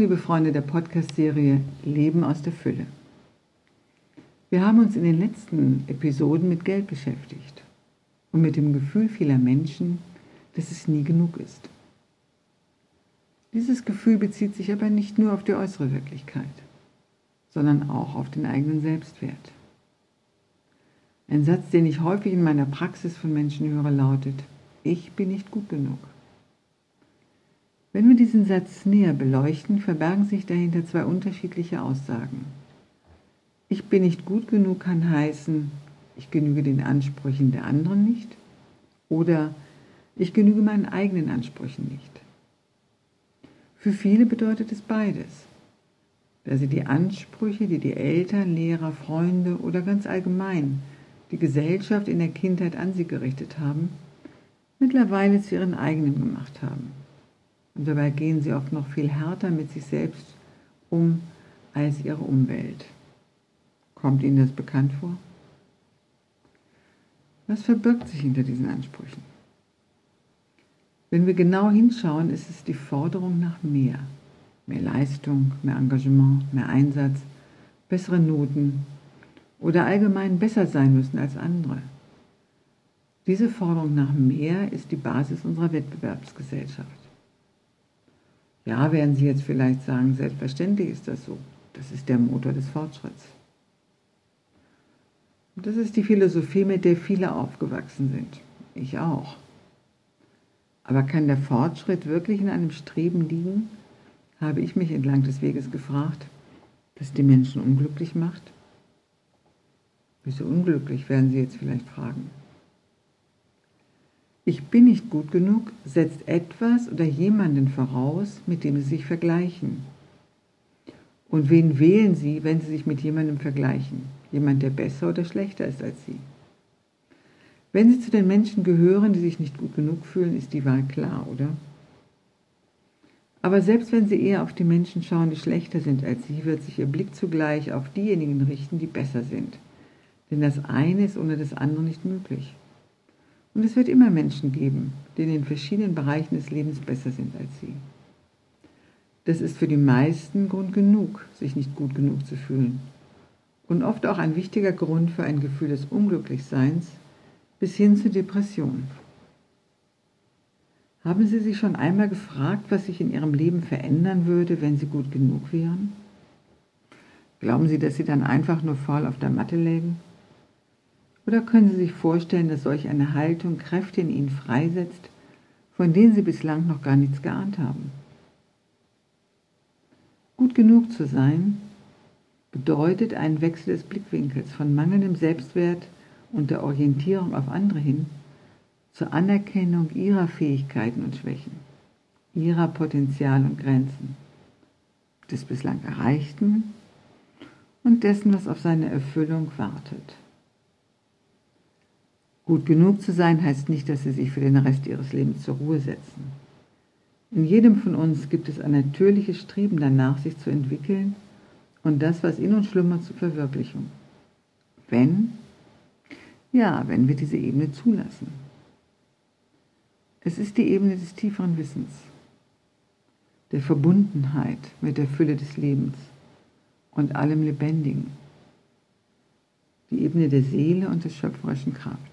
liebe Freunde der Podcast-Serie Leben aus der Fülle. Wir haben uns in den letzten Episoden mit Geld beschäftigt und mit dem Gefühl vieler Menschen, dass es nie genug ist. Dieses Gefühl bezieht sich aber nicht nur auf die äußere Wirklichkeit, sondern auch auf den eigenen Selbstwert. Ein Satz, den ich häufig in meiner Praxis von Menschen höre, lautet, ich bin nicht gut genug. Wenn wir diesen Satz näher beleuchten, verbergen sich dahinter zwei unterschiedliche Aussagen. Ich bin nicht gut genug kann heißen, ich genüge den Ansprüchen der anderen nicht oder ich genüge meinen eigenen Ansprüchen nicht. Für viele bedeutet es beides, da sie die Ansprüche, die die Eltern, Lehrer, Freunde oder ganz allgemein die Gesellschaft in der Kindheit an sie gerichtet haben, mittlerweile zu ihren eigenen gemacht haben. Und dabei gehen sie oft noch viel härter mit sich selbst um als ihre Umwelt. Kommt Ihnen das bekannt vor? Was verbirgt sich hinter diesen Ansprüchen? Wenn wir genau hinschauen, ist es die Forderung nach mehr. Mehr Leistung, mehr Engagement, mehr Einsatz, bessere Noten oder allgemein besser sein müssen als andere. Diese Forderung nach mehr ist die Basis unserer Wettbewerbsgesellschaft. Ja, werden Sie jetzt vielleicht sagen, selbstverständlich ist das so. Das ist der Motor des Fortschritts. Und das ist die Philosophie, mit der viele aufgewachsen sind. Ich auch. Aber kann der Fortschritt wirklich in einem Streben liegen, habe ich mich entlang des Weges gefragt, das die Menschen unglücklich macht? Wieso unglücklich, werden Sie jetzt vielleicht fragen. Ich bin nicht gut genug setzt etwas oder jemanden voraus, mit dem Sie sich vergleichen. Und wen wählen Sie, wenn Sie sich mit jemandem vergleichen? Jemand, der besser oder schlechter ist als Sie? Wenn Sie zu den Menschen gehören, die sich nicht gut genug fühlen, ist die Wahl klar, oder? Aber selbst wenn Sie eher auf die Menschen schauen, die schlechter sind als Sie, wird sich Ihr Blick zugleich auf diejenigen richten, die besser sind. Denn das eine ist ohne das andere nicht möglich. Und es wird immer Menschen geben, die in den verschiedenen Bereichen des Lebens besser sind als Sie. Das ist für die meisten Grund genug, sich nicht gut genug zu fühlen. Und oft auch ein wichtiger Grund für ein Gefühl des Unglücklichseins bis hin zur Depression. Haben Sie sich schon einmal gefragt, was sich in Ihrem Leben verändern würde, wenn Sie gut genug wären? Glauben Sie, dass Sie dann einfach nur faul auf der Matte lägen? Oder können Sie sich vorstellen, dass solch eine Haltung Kräfte in Ihnen freisetzt, von denen Sie bislang noch gar nichts geahnt haben? Gut genug zu sein bedeutet einen Wechsel des Blickwinkels von mangelndem Selbstwert und der Orientierung auf andere hin zur Anerkennung ihrer Fähigkeiten und Schwächen, ihrer Potenzial und Grenzen, des bislang Erreichten und dessen, was auf seine Erfüllung wartet. Gut genug zu sein heißt nicht, dass sie sich für den Rest ihres Lebens zur Ruhe setzen. In jedem von uns gibt es ein natürliches Streben danach, sich zu entwickeln und das, was in uns schlummert, zur Verwirklichung. Wenn, ja, wenn wir diese Ebene zulassen. Es ist die Ebene des tieferen Wissens, der Verbundenheit mit der Fülle des Lebens und allem Lebendigen, die Ebene der Seele und der schöpferischen Kraft.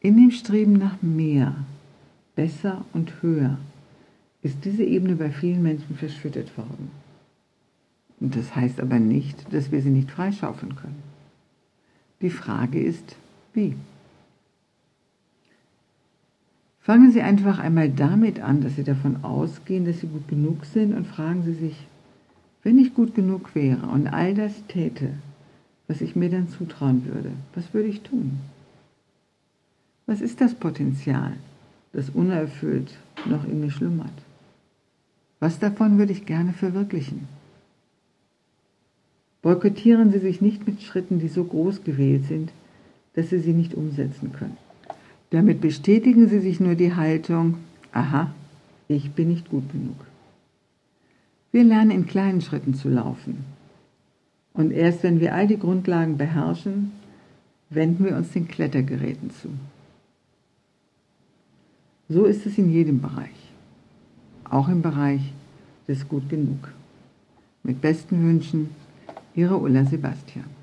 In dem Streben nach mehr, besser und höher ist diese Ebene bei vielen Menschen verschüttet worden. Das heißt aber nicht, dass wir sie nicht freischaufeln können. Die Frage ist, wie? Fangen Sie einfach einmal damit an, dass Sie davon ausgehen, dass Sie gut genug sind und fragen Sie sich, wenn ich gut genug wäre und all das täte, was ich mir dann zutrauen würde, was würde ich tun? Was ist das Potenzial, das unerfüllt noch in mir schlummert? Was davon würde ich gerne verwirklichen? Boykottieren Sie sich nicht mit Schritten, die so groß gewählt sind, dass Sie sie nicht umsetzen können. Damit bestätigen Sie sich nur die Haltung, aha, ich bin nicht gut genug. Wir lernen in kleinen Schritten zu laufen. Und erst wenn wir all die Grundlagen beherrschen, wenden wir uns den Klettergeräten zu. So ist es in jedem Bereich. auch im Bereich des Gut genug. Mit besten Wünschen, Ihre Ulla Sebastian.